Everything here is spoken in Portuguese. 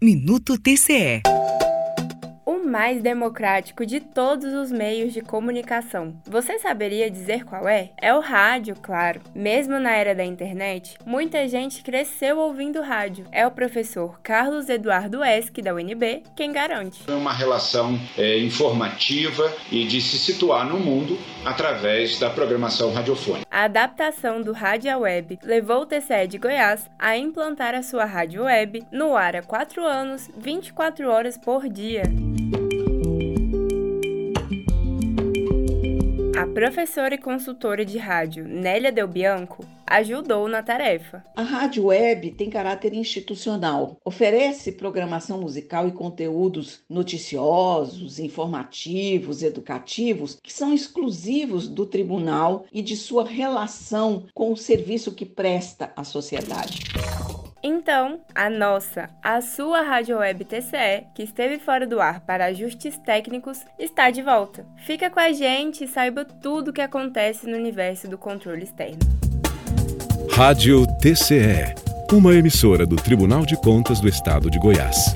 Minuto TCE mais democrático de todos os meios de comunicação. Você saberia dizer qual é? É o rádio, claro. Mesmo na era da internet, muita gente cresceu ouvindo rádio. É o professor Carlos Eduardo Esk, da UNB, quem garante. É uma relação é, informativa e de se situar no mundo através da programação radiofônica. A adaptação do rádio à web levou o TCE de Goiás a implantar a sua rádio web no ar há 4 anos, 24 horas por dia. A professora e consultora de rádio Nélia Del Bianco ajudou na tarefa. A rádio web tem caráter institucional, oferece programação musical e conteúdos noticiosos, informativos, educativos, que são exclusivos do tribunal e de sua relação com o serviço que presta à sociedade. Então, a nossa, a sua Rádio Web TCE, que esteve fora do ar para ajustes técnicos, está de volta. Fica com a gente e saiba tudo o que acontece no universo do controle externo. Rádio TCE, uma emissora do Tribunal de Contas do Estado de Goiás.